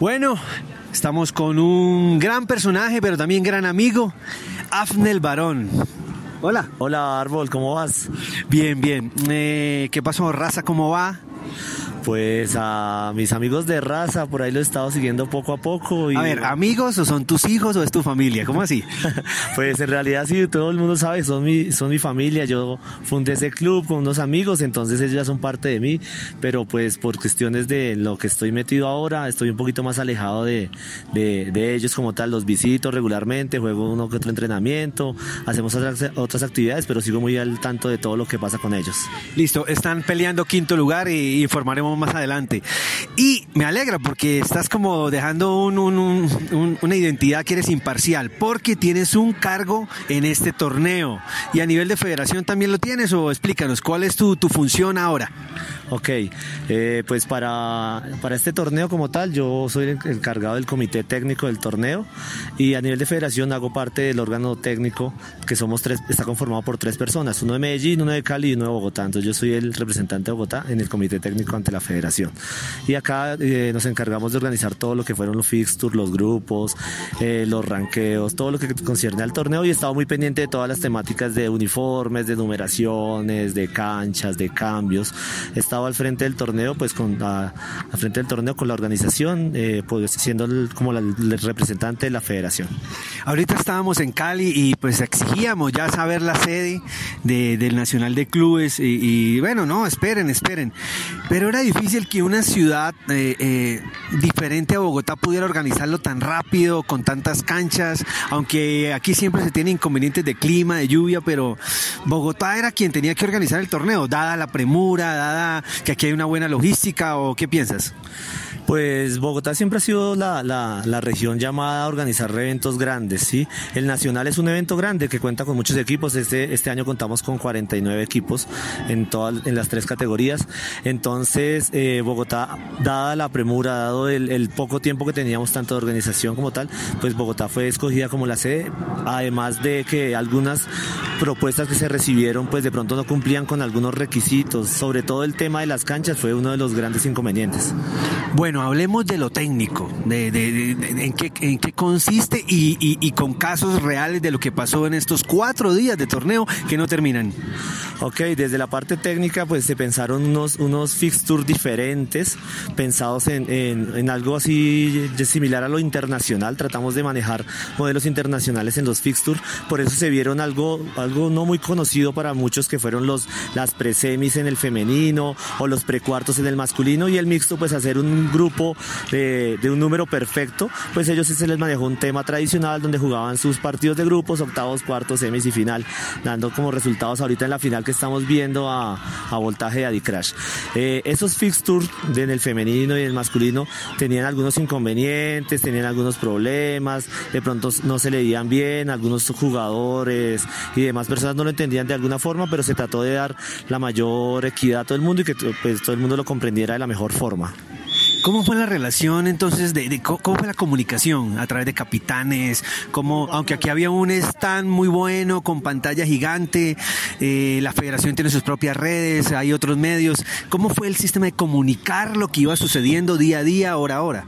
Bueno, estamos con un gran personaje, pero también gran amigo, Afnel Barón. Hola. Hola Árbol, ¿cómo vas? Bien, bien. Eh, ¿Qué pasó, raza? ¿Cómo va? Pues a mis amigos de raza, por ahí lo he estado siguiendo poco a poco. Y... A ver, ¿amigos o son tus hijos o es tu familia? ¿Cómo así? pues en realidad sí, todo el mundo sabe, son mi, son mi familia. Yo fundé ese club con unos amigos, entonces ellos ya son parte de mí, pero pues por cuestiones de lo que estoy metido ahora, estoy un poquito más alejado de, de, de ellos como tal. Los visito regularmente, juego uno que otro entrenamiento, hacemos otras, otras actividades, pero sigo muy al tanto de todo lo que pasa con ellos. Listo, están peleando quinto lugar y informaremos más adelante. Y me alegra porque estás como dejando una identidad que eres imparcial, porque tienes un cargo en este torneo. Y a nivel de federación también lo tienes, o explícanos, ¿cuál es tu, tu función ahora? Ok, eh, pues para, para este torneo como tal, yo soy el encargado del comité técnico del torneo y a nivel de federación hago parte del órgano técnico que somos tres, está conformado por tres personas, uno de Medellín, uno de Cali y uno de Bogotá. Entonces yo soy el representante de Bogotá en el comité técnico ante la federación. Y acá eh, nos encargamos de organizar todo lo que fueron los fixtures, los grupos, eh, los ranqueos, todo lo que concierne al torneo y he estado muy pendiente de todas las temáticas de uniformes, de numeraciones, de canchas, de cambios. He estado al frente del torneo, pues con al frente del torneo con la organización, eh, pues siendo como el representante de la federación. Ahorita estábamos en Cali y pues exigíamos ya saber la sede del Nacional de Clubes y, bueno, no, esperen, esperen. Pero era difícil que una ciudad eh, eh, diferente a Bogotá pudiera organizarlo tan rápido, con tantas canchas, aunque aquí siempre se tiene inconvenientes de clima, de lluvia, pero Bogotá era quien tenía que organizar el torneo, dada la premura, dada que aquí hay una buena logística o qué piensas? Pues Bogotá siempre ha sido la, la, región llamada a organizar eventos grandes, ¿sí? El Nacional es un evento grande que cuenta con muchos equipos. Este, este año contamos con 49 equipos en, todas, en las tres categorías. Entonces, eh, Bogotá, dada la premura, dado el, el, poco tiempo que teníamos tanto de organización como tal, pues Bogotá fue escogida como la sede, además de que algunas propuestas que se recibieron, pues de pronto no cumplían con algunos requisitos, sobre todo el tema de las canchas fue uno de los grandes inconvenientes. Bueno, hablemos de lo técnico, de, en, qué, en, qué, consiste y, con casos reales de lo que pasó en estos cuatro días de torneo que no terminan. Ok, desde la parte técnica pues se pensaron unos, unos fixtures diferentes, pensados en, en, algo así similar a lo internacional, tratamos de manejar modelos internacionales en los fixtures, por eso se vieron algo, algo no muy conocido para muchos que fueron los, las presemis en el femenino o los precuartos en el masculino y el mixto pues hacer un grupo de, un número perfecto, pues ellos se les manejó un tema tradicional donde jugaban sus partidos de grupos, octavos, cuartos, semis y final, dando como resultados ahorita en la final que estamos viendo a, voltaje de Adicrash. Eh, esos fixtures en el femenino y en el masculino tenían algunos inconvenientes, tenían algunos problemas, de pronto no se leían bien, algunos jugadores y demás personas no lo entendían de alguna forma, pero se trató de dar la mayor equidad a todo el mundo y que pues, todo el mundo lo comprendiera de la mejor forma. ¿Cómo fue la relación entonces? De, ¿Cómo fue la comunicación a través de capitanes? ¿Cómo, aunque aquí había un stand muy bueno con pantalla gigante, eh, la federación tiene sus propias redes, hay otros medios. ¿Cómo fue el sistema de comunicar lo que iba sucediendo día a día, hora a hora?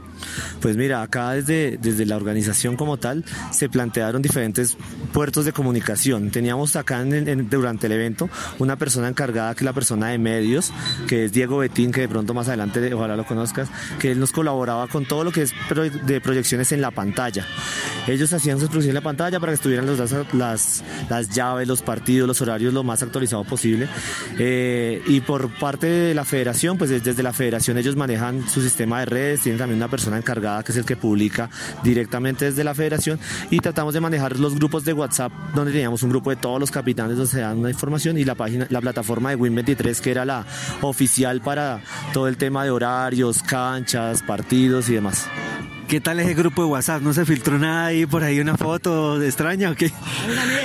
Pues mira, acá desde, desde la organización como tal se plantearon diferentes puertos de comunicación. Teníamos acá durante el evento una persona encargada que es la persona de medios, que es Diego Betín, que de pronto más adelante ojalá lo conozcas, que él nos colaboraba con todo lo que es de proyecciones en la pantalla. Ellos hacían sus proyecciones en la pantalla para que estuvieran las, las, las llaves, los partidos, los horarios lo más actualizado posible. Eh, y por parte de la federación, pues desde la federación ellos manejan su sistema de redes, tienen también una persona encargada que es el que publica directamente desde la federación y tratamos de manejar los grupos de WhatsApp donde teníamos un grupo de todos los capitanes donde se dan una información y la página, la plataforma de Win23 que era la oficial para todo el tema de horarios, canchas, partidos y demás. ¿Qué tal ese grupo de WhatsApp? ¿No se filtró nada ahí por ahí, una foto extraña o qué?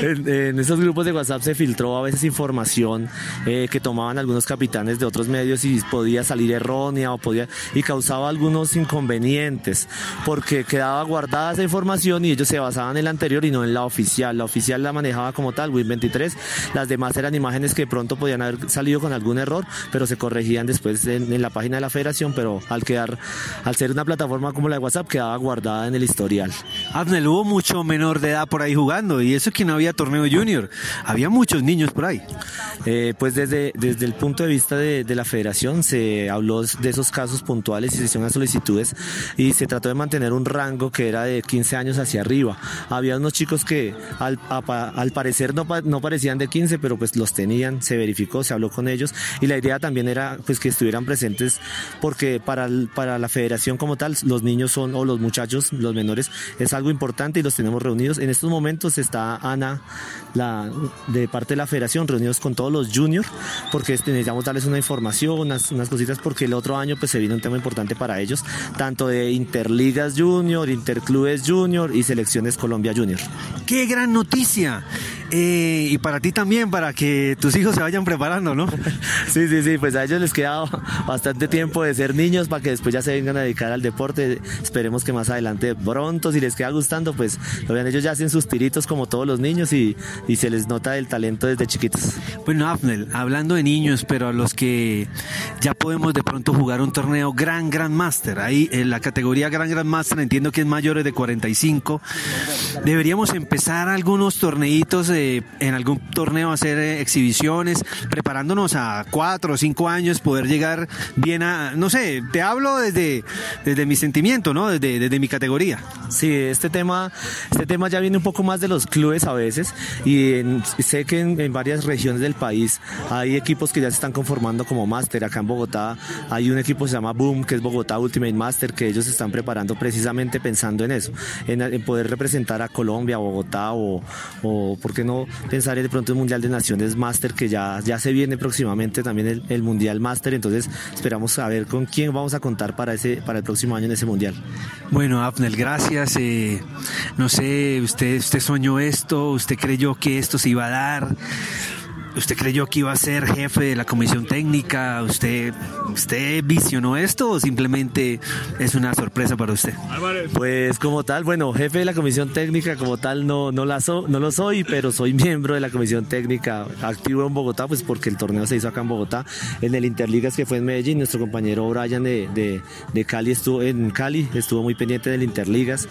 En, esos grupos de WhatsApp se filtró a veces información eh, que tomaban algunos capitanes de otros medios y podía salir errónea o podía y causaba algunos inconvenientes porque quedaba guardada esa información y ellos se basaban en la anterior y no en la oficial. La oficial la manejaba como tal, Win23. Las demás eran imágenes que pronto podían haber salido con algún error, pero se corregían después en, en la página de la federación, pero al quedar, al ser una plataforma como la de WhatsApp, quedaba guardada en el historial. Abnel, hubo mucho menor de edad por ahí jugando y eso que no había torneo junior, había muchos niños por ahí. Eh, pues desde, desde el punto de vista de, la federación se habló de esos casos puntuales y se hicieron solicitudes y se trató de mantener un rango que era de 15 años hacia arriba. Había unos chicos que al, al parecer no, no parecían de 15, pero pues los tenían, se verificó, se habló con ellos y la idea también era pues que estuvieran presentes porque para, para la federación como tal los niños son o los muchachos, los menores es algo importante y los tenemos reunidos. En estos momentos está Ana la, de parte de la federación reunidos con todos los juniors porque este, necesitamos darles una información, unas, cositas porque el otro año pues se viene un tema importante para ellos, tanto de Interligas Junior, Interclubes Junior y Selecciones Colombia Junior. ¡Qué gran noticia! Eh, y para ti también, para que tus hijos se vayan preparando, ¿no? sí, sí, sí, pues a ellos les queda bastante tiempo de ser niños para que después ya se vengan a dedicar al deporte. Esperemos que más adelante pronto, si les queda gustando, pues lo vean, ellos ya hacen sus tiritos como todos los niños y, y se les nota el talento desde chiquitos. Bueno, Afnel, hablando de niños, pero a los que ya podemos de pronto jugar un torneo Gran Gran Master, ahí en la categoría Gran Gran Master entiendo que es mayores de 45, deberíamos empezar algunos torneitos en algún torneo hacer eh, exhibiciones, preparándonos a cuatro o cinco años, poder llegar bien a, no sé, te hablo desde, desde mi sentimiento, ¿no? Desde, desde mi categoría. Sí, este tema, este tema ya viene un poco más de los clubes a veces y sé que en, varias regiones del país hay equipos que ya se están conformando como máster. Acá en Bogotá hay un equipo que se llama Boom, que es Bogotá Ultimate Master, que ellos se están preparando precisamente pensando en eso, en, poder representar a Colombia, Bogotá o, o, ¿por qué no pensar de pronto el Mundial de Naciones Master que ya, ya se viene próximamente también el, Mundial Master, entonces esperamos saber con quién vamos a contar para, ese, para el próximo año en ese Mundial. Bueno, Abnel, gracias. Eh, no sé, usted, usted soñó esto, usted creyó que esto se iba a dar. ¿Usted creyó que iba a ser jefe de la comisión técnica? ¿Usted, usted visionó esto o simplemente es una sorpresa para usted? Pues como tal, bueno, jefe de la comisión técnica como tal no, no, la no lo soy, pero soy miembro de la comisión técnica activo en Bogotá, pues porque el torneo se hizo acá en Bogotá, en el Interligas que fue en Medellín, nuestro compañero Brian de, de, Cali estuvo en Cali, estuvo muy pendiente del Interligas.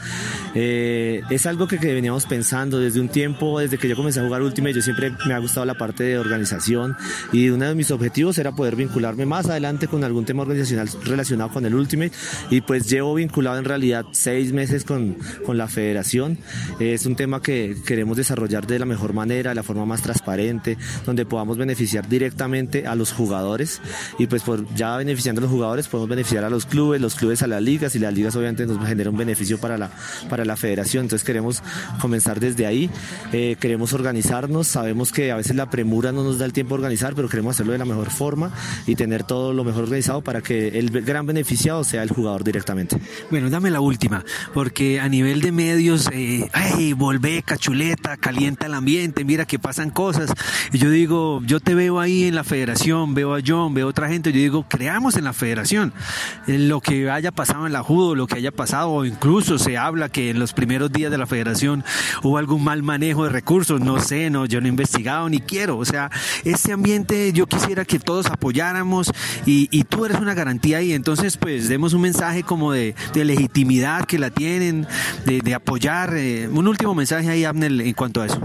Eh, es algo que, que veníamos pensando desde un tiempo, desde que yo comencé a jugar Ultimate, yo siempre me ha gustado la parte de organización y uno de mis objetivos era poder vincularme más adelante con algún tema organizacional relacionado con el Ultimate y pues llevo vinculado en realidad seis meses con, con la federación. Es un tema que queremos desarrollar de la mejor manera, de la forma más transparente, donde podamos beneficiar directamente a los jugadores y pues por ya beneficiando a los jugadores podemos beneficiar a los clubes, los clubes a las ligas y las ligas obviamente nos generan un beneficio para la, para la federación. Entonces queremos comenzar desde ahí, eh, queremos organizarnos, sabemos que a veces la premura no nos da el tiempo a organizar, pero queremos hacerlo de la mejor forma y tener todo lo mejor organizado para que el gran beneficiado sea el jugador directamente. Bueno, dame la última, porque a nivel de medios, eh, ay, volvé, cachuleta, calienta el ambiente, mira que pasan cosas. Y yo digo, yo te veo ahí en la federación, veo a John, veo a otra gente, yo digo, creamos en la federación. Lo que haya pasado en la judo, lo que haya pasado, o incluso se habla que en los primeros días de la federación hubo algún mal manejo de recursos, no sé, no, yo no he investigado ni quiero. O sea, sea, ese ambiente yo quisiera que todos apoyáramos y, tú eres una garantía y entonces pues demos un mensaje como de, legitimidad que la tienen, de, apoyar. Eh, un último mensaje ahí, Abner, en cuanto a eso.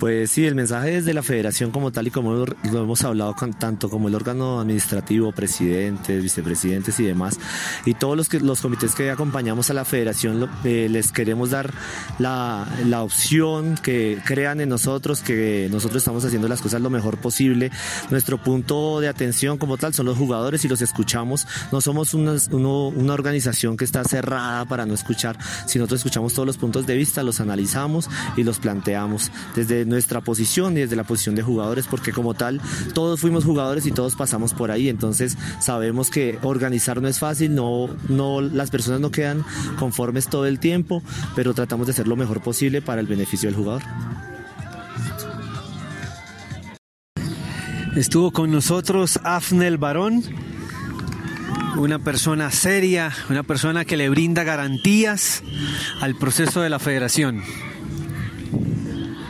Pues sí, el mensaje desde la federación como tal y como lo, hemos hablado tanto como el órgano administrativo, presidentes, vicepresidentes y demás, y todos los, que, los comités que acompañamos a la federación, eh, les queremos dar la, la opción que crean en nosotros, que nosotros estamos haciendo las cosas lo mejor posible. Nuestro punto de atención como tal son los jugadores y los escuchamos. No somos una, una organización que está cerrada para no escuchar, sino nosotros escuchamos todos los puntos de vista, los analizamos y los planteamos. Desde nuestra posición y desde la posición de jugadores, porque como tal, todos fuimos jugadores y todos pasamos por ahí, entonces sabemos que organizar no es fácil, no, no, las personas no quedan conformes todo el tiempo, pero tratamos de hacer lo mejor posible para el beneficio del jugador. Estuvo con nosotros Afnel Barón, una persona seria, una persona que le brinda garantías al proceso de la federación.